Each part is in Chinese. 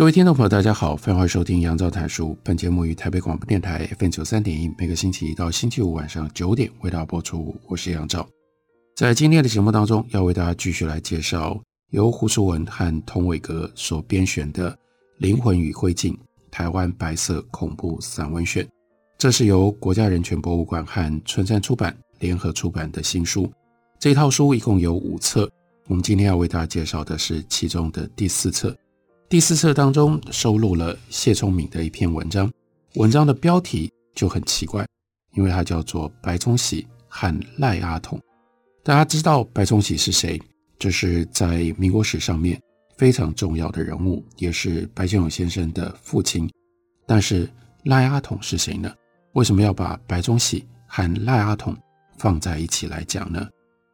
各位听众朋友，大家好，欢迎收听杨照谈书。本节目于台北广播电台 FM 九三点一，每个星期一到星期五晚上九点为大家播出。我是杨照，在今天的节目当中，要为大家继续来介绍由胡淑文和童伟格所编选的《灵魂与灰烬：台湾白色恐怖散文选》。这是由国家人权博物馆和春山出版联合出版的新书。这套书一共有五册，我们今天要为大家介绍的是其中的第四册。第四册当中收录了谢聪敏的一篇文章，文章的标题就很奇怪，因为它叫做《白崇禧和赖阿童》。大家知道白崇禧是谁？这是在民国史上面非常重要的人物，也是白先勇先生的父亲。但是赖阿童是谁呢？为什么要把白崇禧和赖阿童放在一起来讲呢？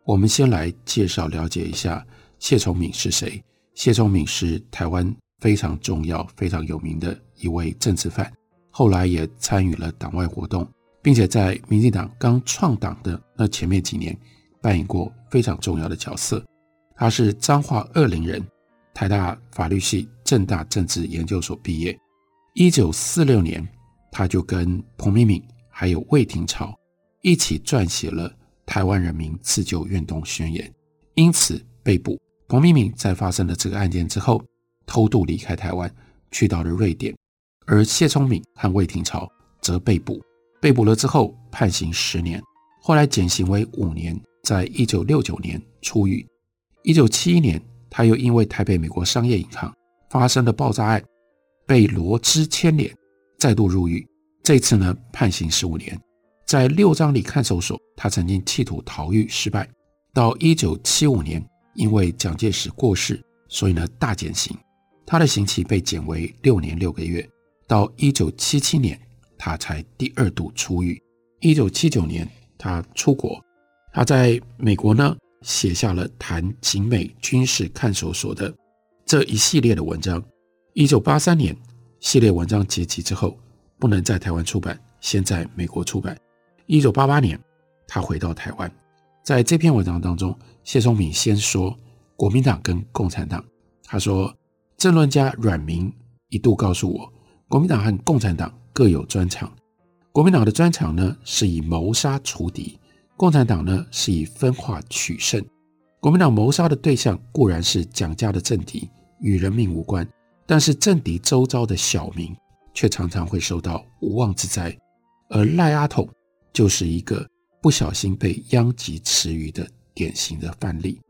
我们先来介绍了解一下谢聪敏是谁。谢聪敏是台湾。非常重要、非常有名的一位政治犯，后来也参与了党外活动，并且在民进党刚创党的那前面几年扮演过非常重要的角色。他是彰化二林人，台大法律系、政大政治研究所毕业。一九四六年，他就跟彭明敏还有魏廷朝一起撰写了《台湾人民自救运动宣言》，因此被捕。彭明敏在发生了这个案件之后，偷渡离开台湾，去到了瑞典，而谢聪敏和魏廷朝则被捕。被捕了之后，判刑十年，后来减刑为五年，在一九六九年出狱。一九七一年，他又因为台北美国商业银行发生的爆炸案，被罗织牵连，再度入狱。这次呢，判刑十五年，在六张犁看守所，他曾经企图逃狱失败。到一九七五年，因为蒋介石过世，所以呢，大减刑。他的刑期被减为六年六个月，到一九七七年，他才第二度出狱。一九七九年，他出国，他在美国呢写下了谈警美军事看守所的这一系列的文章。一九八三年，系列文章结集之后，不能在台湾出版，先在美国出版。一九八八年，他回到台湾，在这篇文章当中，谢松敏先说国民党跟共产党，他说。政论家阮明一度告诉我，国民党和共产党各有专长。国民党的专长呢，是以谋杀除敌；共产党呢，是以分化取胜。国民党谋杀的对象固然是蒋家的政敌，与人命无关，但是政敌周遭的小民却常常会受到无妄之灾。而赖阿统就是一个不小心被殃及池鱼的典型的范例。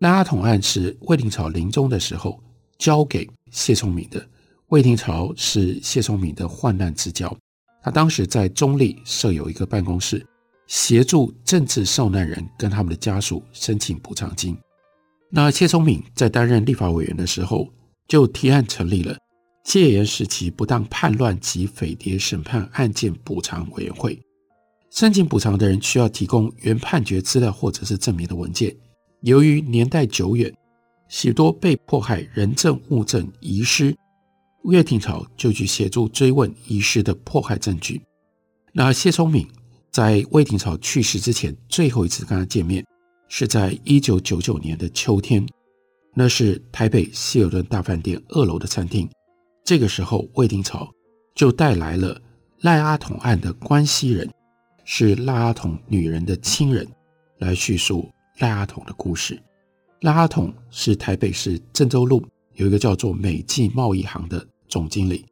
赖阿统案是魏廷朝临终的时候。交给谢聪敏的魏廷朝是谢聪敏的患难之交，他当时在中立设有一个办公室，协助政治受难人跟他们的家属申请补偿金。那谢聪敏在担任立法委员的时候，就提案成立了戒严时期不当叛乱及匪谍审判案件补偿委员会。申请补偿的人需要提供原判决资料或者是证明的文件，由于年代久远。许多被迫害人证物证遗失，魏廷朝就去协助追问遗失的迫害证据。那谢聪敏在魏廷朝去世之前最后一次跟他见面，是在一九九九年的秋天，那是台北希尔顿大饭店二楼的餐厅。这个时候，魏廷朝就带来了赖阿童案的关系人，是赖阿童女人的亲人，来叙述赖阿童的故事。拉阿童是台北市郑州路有一个叫做美济贸易行的总经理。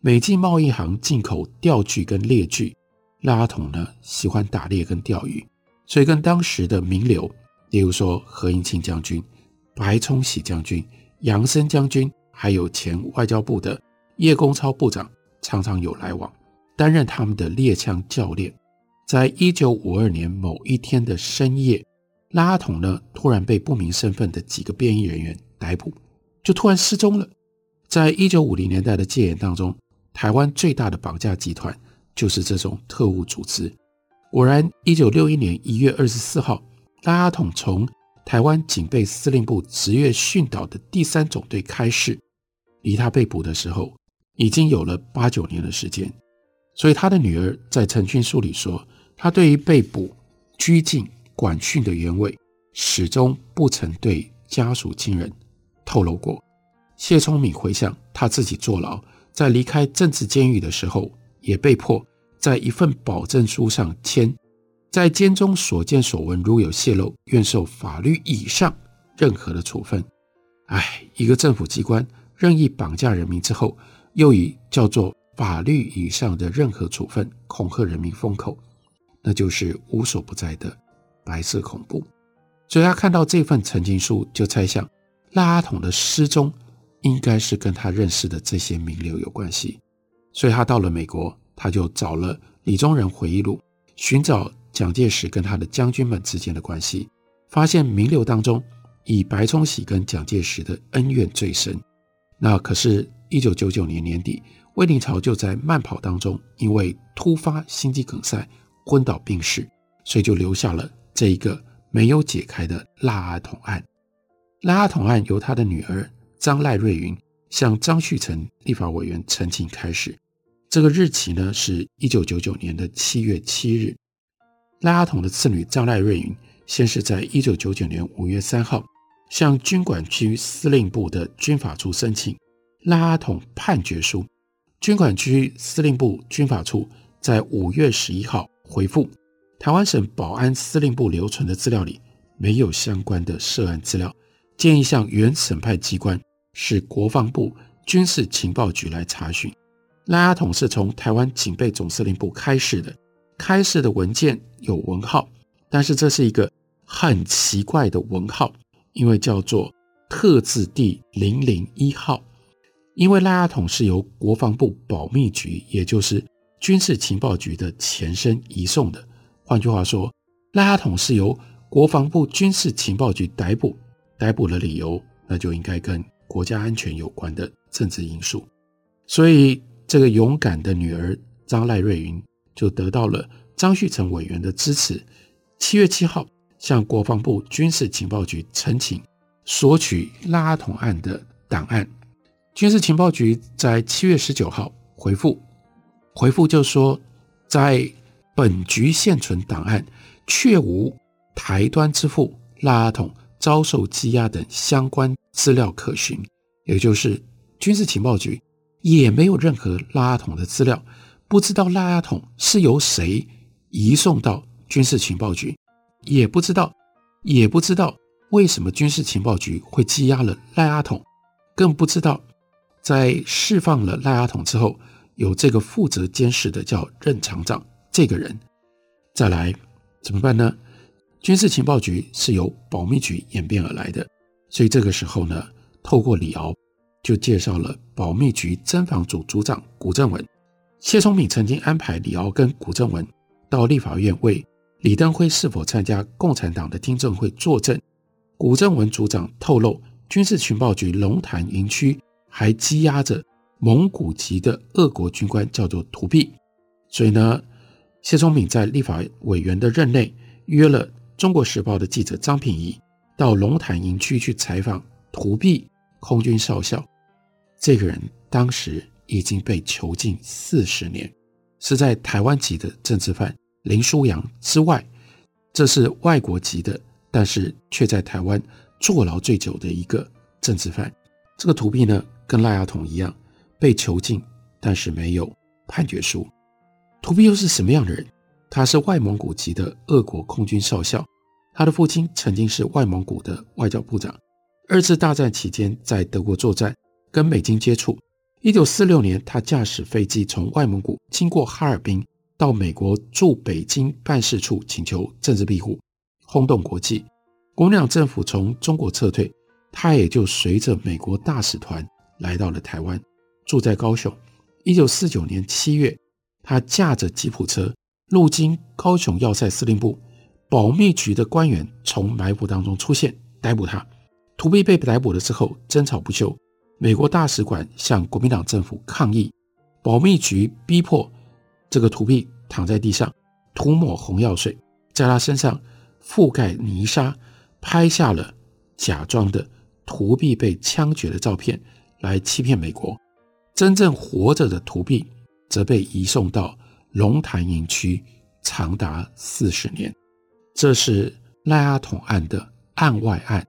美济贸易行进口钓具跟猎具，拉阿童呢喜欢打猎跟钓鱼，所以跟当时的名流，例如说何应钦将军、白崇禧将军、杨森将军，还有前外交部的叶公超部长，常常有来往，担任他们的猎枪教练。在一九五二年某一天的深夜。拉阿统呢突然被不明身份的几个便衣人员逮捕，就突然失踪了。在一九五零年代的戒严当中，台湾最大的绑架集团就是这种特务组织。果然，一九六一年一月二十四号，拉阿统从台湾警备司令部职业训导的第三总队开始，离他被捕的时候，已经有了八九年的时间。所以他的女儿在陈讯书里说，他对于被捕、拘禁、管训的原委，始终不曾对家属亲人透露过。谢聪敏回想他自己坐牢，在离开政治监狱的时候，也被迫在一份保证书上签。在监中所见所闻，如有泄露，愿受法律以上任何的处分。哎，一个政府机关任意绑架人民之后，又以叫做法律以上的任何处分恐吓人民封口，那就是无所不在的白色恐怖。所以他看到这份陈情书，就猜想拉阿统的失踪应该是跟他认识的这些名流有关系。所以他到了美国，他就找了李宗仁回忆录，寻找。蒋介石跟他的将军们之间的关系，发现名流当中以白崇禧跟蒋介石的恩怨最深。那可是，一九九九年年底，魏灵朝就在慢跑当中因为突发心肌梗塞昏倒病逝，所以就留下了这一个没有解开的拉阿统案。拉阿统案由他的女儿张赖瑞云向张旭成立法委员陈情开始，这个日期呢是一九九九年的七月七日。赖阿统的次女张赖瑞云，先是在一九九九年五月三号向军管区司令部的军法处申请赖阿统判决书，军管区司令部军法处在五月十一号回复，台湾省保安司令部留存的资料里没有相关的涉案资料，建议向原审判机关是国防部军事情报局来查询。赖阿统是从台湾警备总司令部开始的。开始的文件有文号，但是这是一个很奇怪的文号，因为叫做特字第零零一号。因为赖阿统是由国防部保密局，也就是军事情报局的前身移送的。换句话说，赖阿统是由国防部军事情报局逮捕，逮捕的理由那就应该跟国家安全有关的政治因素。所以，这个勇敢的女儿张赖瑞云。就得到了张旭成委员的支持。七月七号，向国防部军事情报局陈请，索取拉阿统案的档案。军事情报局在七月十九号回复，回复就说，在本局现存档案，确无台端之父腊阿统遭受羁押等相关资料可循，也就是军事情报局也没有任何腊阿统的资料。不知道腊阿统是由谁移送到军事情报局，也不知道，也不知道为什么军事情报局会羁押了赖阿统，更不知道在释放了赖阿统之后，有这个负责监视的叫任厂长这个人。再来怎么办呢？军事情报局是由保密局演变而来的，所以这个时候呢，透过李敖就介绍了保密局侦防组组长古正文。谢松敏曾经安排李敖跟古正文到立法院为李登辉是否参加共产党的听证会作证。古正文组长透露，军事情报局龙潭营区还羁押着蒙古籍的俄国军官，叫做图弼。所以呢，谢聪敏在立法委员的任内约了《中国时报》的记者张品仪到龙潭营区去采访图弼空军少校。这个人当时。已经被囚禁四十年，是在台湾籍的政治犯林书扬之外，这是外国籍的，但是却在台湾坐牢最久的一个政治犯。这个图弼呢，跟赖阿统一样被囚禁，但是没有判决书。图弼又是什么样的人？他是外蒙古籍的俄国空军少校，他的父亲曾经是外蒙古的外交部长。二次大战期间在德国作战，跟美军接触。一九四六年，他驾驶飞机从外蒙古经过哈尔滨，到美国驻北京办事处请求政治庇护，轰动国际。国民党政府从中国撤退，他也就随着美国大使团来到了台湾，住在高雄。一九四九年七月，他驾着吉普车路经高雄要塞司令部，保密局的官员从埋伏当中出现，逮捕他。图币被逮捕了之后，争吵不休，美国大使馆向国民党政府抗议，保密局逼迫这个图币躺在地上，涂抹红药水，在他身上覆盖泥沙，拍下了假装的图币被枪决的照片，来欺骗美国。真正活着的图币则被移送到龙潭营区，长达四十年。这是赖阿统案的案外案。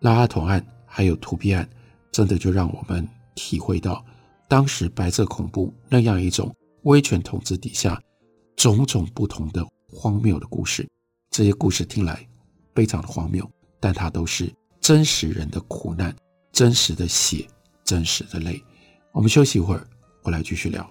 赖阿统案还有图币案，真的就让我们体会到当时白色恐怖那样一种威权统治底下种种不同的荒谬的故事。这些故事听来非常的荒谬，但它都是真实人的苦难、真实的血、真实的泪。我们休息一会儿，我来继续聊。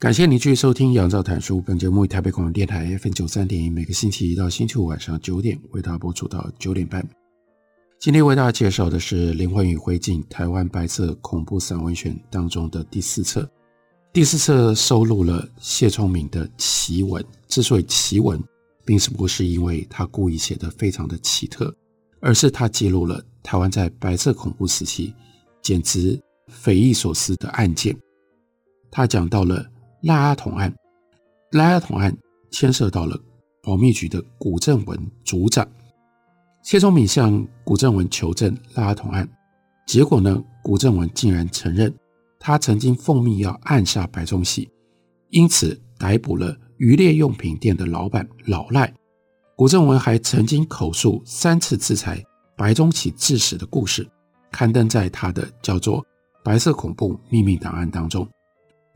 感谢你继续收听杨照谈书。本节目以台北广播电台 FM 九三点一，每个星期一到星期五晚上九点为大家播出到九点半。今天为大家介绍的是《灵魂与灰烬：台湾白色恐怖散文选》当中的第四册。第四册收录了谢聪明的奇文。之所以奇文，并不是因为他故意写得非常的奇特，而是他记录了台湾在白色恐怖时期简直匪夷所思的案件。他讲到了赖阿统案，赖阿统案牵涉到了保密局的古正文组长。谢聪敏向古正文求证赖阿统案，结果呢，古正文竟然承认他曾经奉命要暗杀白崇禧，因此逮捕了渔猎用品店的老板老赖。古正文还曾经口述三次制裁白崇禧致死的故事，刊登在他的叫做《白色恐怖秘密档案》当中。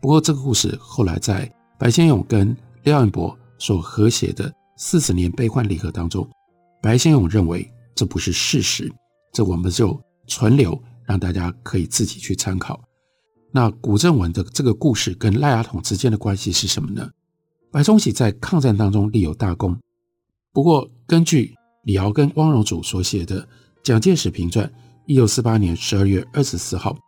不过，这个故事后来在白先勇跟廖彦伯所合写的《四十年悲欢离合》当中。白先勇认为这不是事实，这我们就存留，让大家可以自己去参考。那古正文的这个故事跟赖阿统之间的关系是什么呢？白崇禧在抗战当中立有大功，不过根据李敖跟汪荣祖所写的《蒋介石评传》，一九四八年十二月二十四号，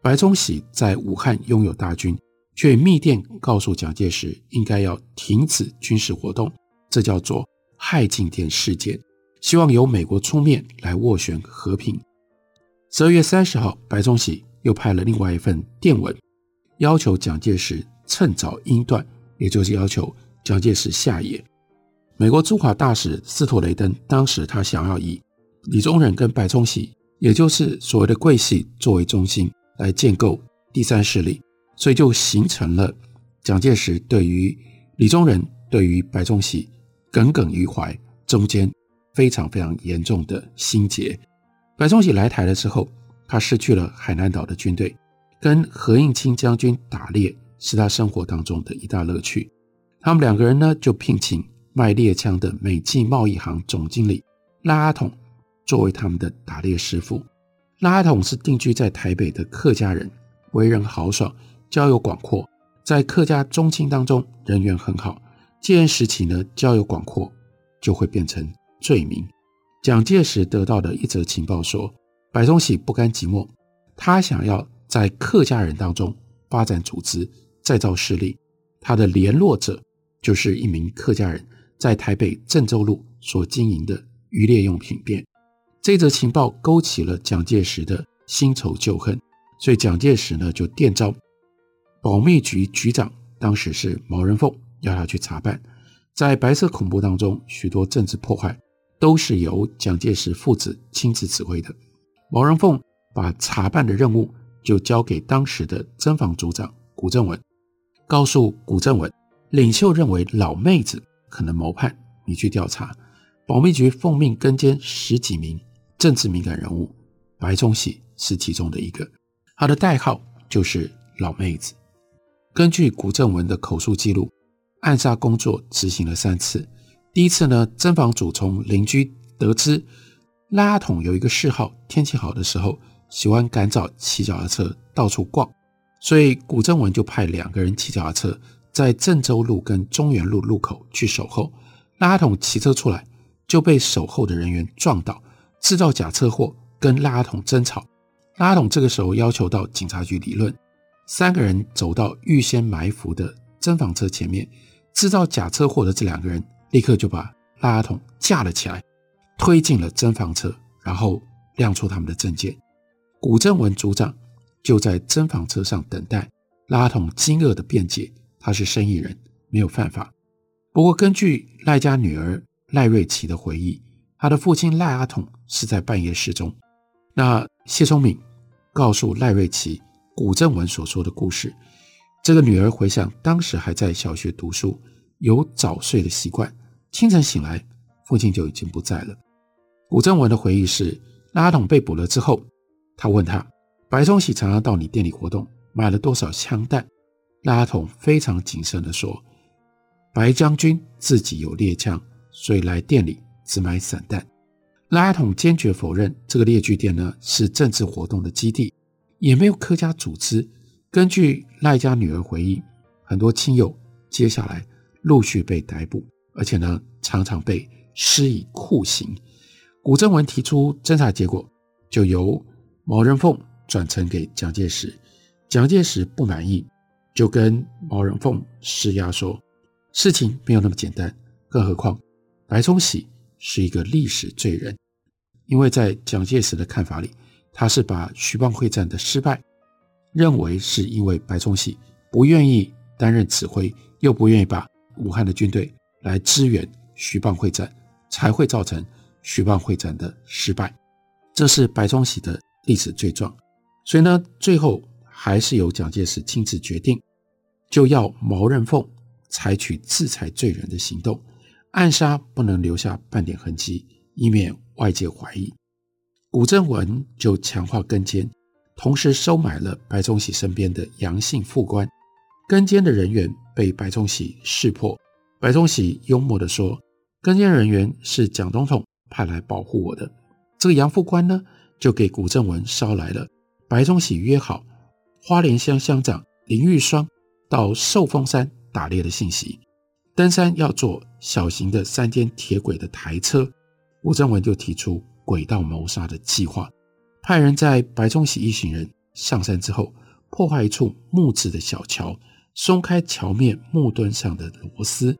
白崇禧在武汉拥有大军，却密电告诉蒋介石应该要停止军事活动，这叫做害进电事件。希望由美国出面来斡旋和平。十二月三十号，白崇禧又派了另外一份电文，要求蒋介石趁早英断，也就是要求蒋介石下野。美国驻华大使斯托雷登当时他想要以李宗仁跟白崇禧，也就是所谓的桂系作为中心来建构第三势力，所以就形成了蒋介石对于李宗仁、对于白崇禧耿耿于怀，中间。非常非常严重的心结。白崇禧来台的时候，他失去了海南岛的军队，跟何应钦将军打猎是他生活当中的一大乐趣。他们两个人呢，就聘请卖猎枪的美济贸易行总经理拉阿统作为他们的打猎师傅。拉阿统是定居在台北的客家人，为人豪爽，交友广阔，在客家宗亲当中人缘很好。戒严时期呢，交友广阔就会变成。罪名，蒋介石得到的一则情报说，白崇禧不甘寂寞，他想要在客家人当中发展组织，再造势力。他的联络者就是一名客家人，在台北郑州路所经营的渔猎用品店。这则情报勾起了蒋介石的新仇旧恨，所以蒋介石呢就电召保密局局长，当时是毛人凤，要他去查办。在白色恐怖当中，许多政治破坏。都是由蒋介石父子亲自指挥的。毛人凤把查办的任务就交给当时的侦防组长古正文，告诉古正文，领袖认为老妹子可能谋叛，你去调查。保密局奉命跟监十几名政治敏感人物，白崇禧是其中的一个，他的代号就是老妹子。根据古正文的口述记录，暗杀工作执行了三次。第一次呢，侦防组从邻居得知拉阿统有一个嗜好，天气好的时候喜欢赶早骑脚踏车到处逛，所以古正文就派两个人骑脚踏车在郑州路跟中原路路口去守候。拉阿统骑车出来就被守候的人员撞倒，制造假车祸，跟拉阿统争吵。拉阿统这个时候要求到警察局理论，三个人走到预先埋伏的侦防车前面，制造假车祸的这两个人。立刻就把赖阿统架了起来，推进了侦防车，然后亮出他们的证件。古正文组长就在侦防车上等待。赖阿统惊愕的辩解，他是生意人，没有犯法。不过，根据赖家女儿赖瑞琪的回忆，他的父亲赖阿统是在半夜失踪。那谢聪敏告诉赖瑞琪古正文所说的故事，这个女儿回想当时还在小学读书，有早睡的习惯。清晨醒来，父亲就已经不在了。古正文的回忆是：拉阿统被捕了之后，他问他，白崇禧常常到你店里活动，买了多少枪弹？拉阿统非常谨慎地说：白将军自己有猎枪，所以来店里只买散弹。拉阿统坚决否认这个猎具店呢是政治活动的基地，也没有客家组织。根据赖家女儿回忆，很多亲友接下来陆续被逮捕。而且呢，常常被施以酷刑。古正文提出侦查结果，就由毛人凤转呈给蒋介石。蒋介石不满意，就跟毛人凤施压说，事情没有那么简单。更何况白崇禧是一个历史罪人，因为在蒋介石的看法里，他是把徐蚌会战的失败认为是因为白崇禧不愿意担任指挥，又不愿意把武汉的军队。来支援徐蚌会战，才会造成徐蚌会战的失败。这是白崇禧的历史罪状。所以呢，最后还是由蒋介石亲自决定，就要毛人凤采取制裁罪人的行动，暗杀不能留下半点痕迹，以免外界怀疑。古正文就强化跟监，同时收买了白崇禧身边的杨姓副官，跟监的人员被白崇禧识破。白崇禧幽默地说：“跟监人员是蒋总统派来保护我的。”这个杨副官呢，就给古正文捎来了白崇禧约好花莲乡乡长林玉霜到寿丰山打猎的信息。登山要坐小型的三间铁轨的台车，古正文就提出轨道谋杀的计划，派人在白崇禧一行人上山之后，破坏一处木质的小桥，松开桥面木墩上的螺丝。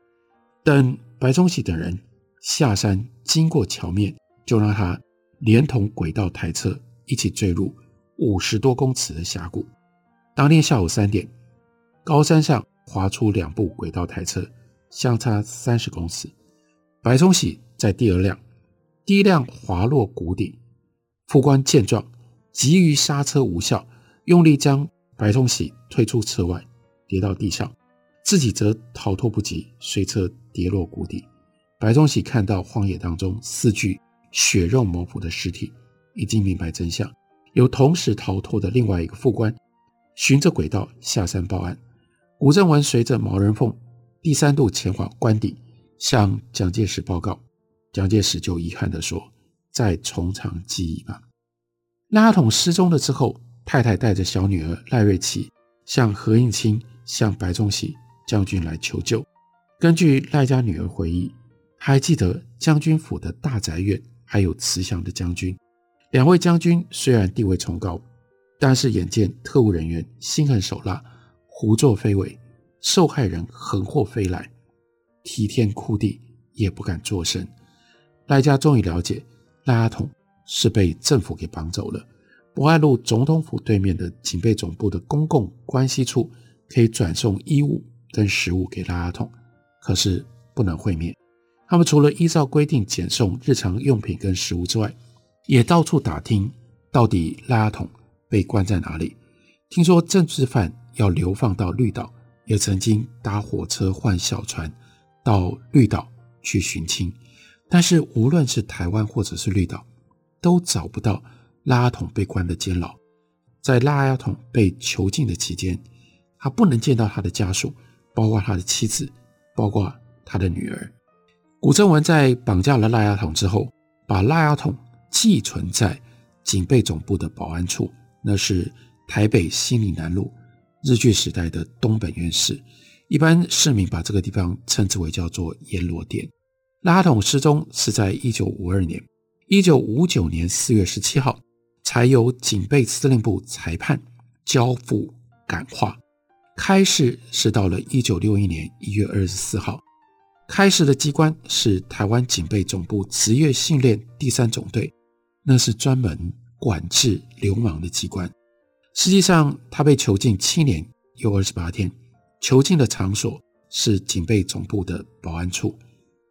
等白崇禧等人下山经过桥面，就让他连同轨道台车一起坠入五十多公尺的峡谷。当天下午三点，高山上滑出两部轨道台车，相差三十公尺。白崇禧在第二辆，第一辆滑落谷底。副官见状，急于刹车无效，用力将白崇禧推出车外，跌到地上。自己则逃脱不及，随车跌落谷底。白崇禧看到荒野当中四具血肉模糊的尸体，已经明白真相。有同时逃脱的另外一个副官，循着轨道下山报案。古正文随着毛人凤第三度前往官邸，向蒋介石报告。蒋介石就遗憾地说：“再从长计议吧。”赖阿统失踪了之后，太太带着小女儿赖瑞琪向何应钦、向白崇禧。将军来求救。根据赖家女儿回忆，还记得将军府的大宅院还有慈祥的将军。两位将军虽然地位崇高，但是眼见特务人员心狠手辣、胡作非为，受害人横祸飞来，提天哭地也不敢作声。赖家终于了解，赖阿统是被政府给绑走了。博爱路总统府对面的警备总部的公共关系处可以转送衣物。跟食物给赖阿统，可是不能会面。他们除了依照规定检送日常用品跟食物之外，也到处打听到底赖阿统被关在哪里。听说政治犯要流放到绿岛，也曾经搭火车换小船到绿岛去寻亲，但是无论是台湾或者是绿岛，都找不到拉阿统被关的监牢。在拉阿统被囚禁的期间，他不能见到他的家属，包括他的妻子，包括他的女儿。古正文在绑架了拉阿统之后，把拉阿统寄存在警备总部的保安处，那是台北新里南路日据时代的东本愿寺，一般市民把这个地方称之为叫做阎罗殿。拉统失踪是在一九五二年，一九五九年四月十七号，才由警备司令部裁判交付感化。开始是到了一九六一年一月二十四号。开始的机关是台湾警备总部职业训练第三总队，那是专门管制流氓的机关。实际上，他被囚禁七年又二十八天，囚禁的场所是警备总部的保安处，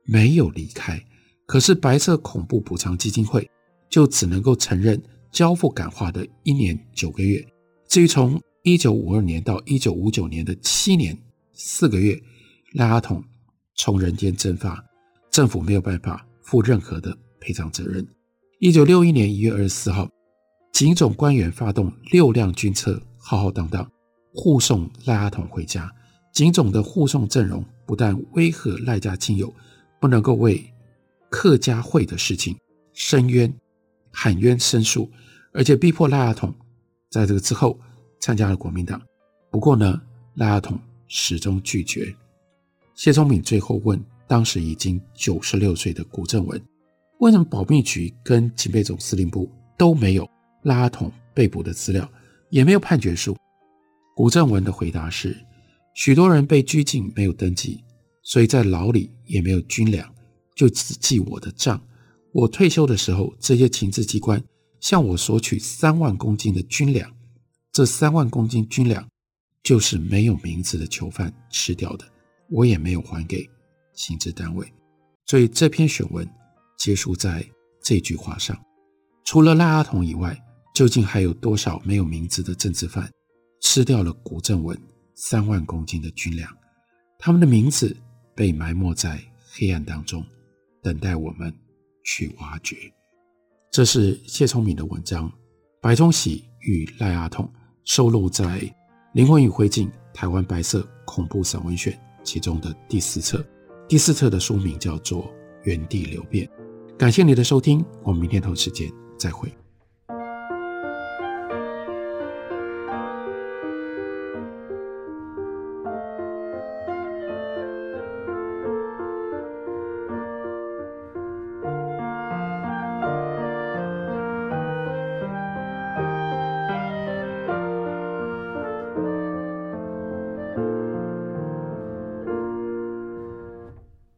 没有离开。可是白色恐怖补偿基金会就只能够承认交付感化的一年九个月。至于从一九五二年到一九五九年的七年四个月，赖阿统。从人间蒸发，政府没有办法负任何的赔偿责任。一九六一年一月二十四号，警总官员发动六辆军车，浩浩荡荡护送赖阿统回家。警总的护送阵容不但威吓赖家亲友，不能够为客家会的事情申冤、喊冤申诉，而且逼迫赖阿统在这个之后参加了国民党。不过呢，赖阿统始终拒绝。谢聪敏最后问当时已经九十六岁的古正文：“为什么保密局跟警备总司令部都没有赖阿统被捕的资料，也没有判决书？”古正文的回答是：“许多人被拘禁没有登记，所以在牢里也没有军粮，就只记我的账。我退休的时候，这些情治机关向我索取三万公斤的军粮，这三万公斤军粮就是没有名字的囚犯吃掉的。”我也没有还给行政单位，所以这篇选文结束在这句话上。除了赖阿统以外，究竟还有多少没有名字的政治犯吃掉了古正文三万公斤的军粮？他们的名字被埋没在黑暗当中，等待我们去挖掘。这是谢聪敏的文章《白崇禧与赖阿统》，收录在《灵魂与灰烬：台湾白色恐怖散文选》。其中的第四册，第四册的书名叫做《原地流变》。感谢你的收听，我们明天同时间再会。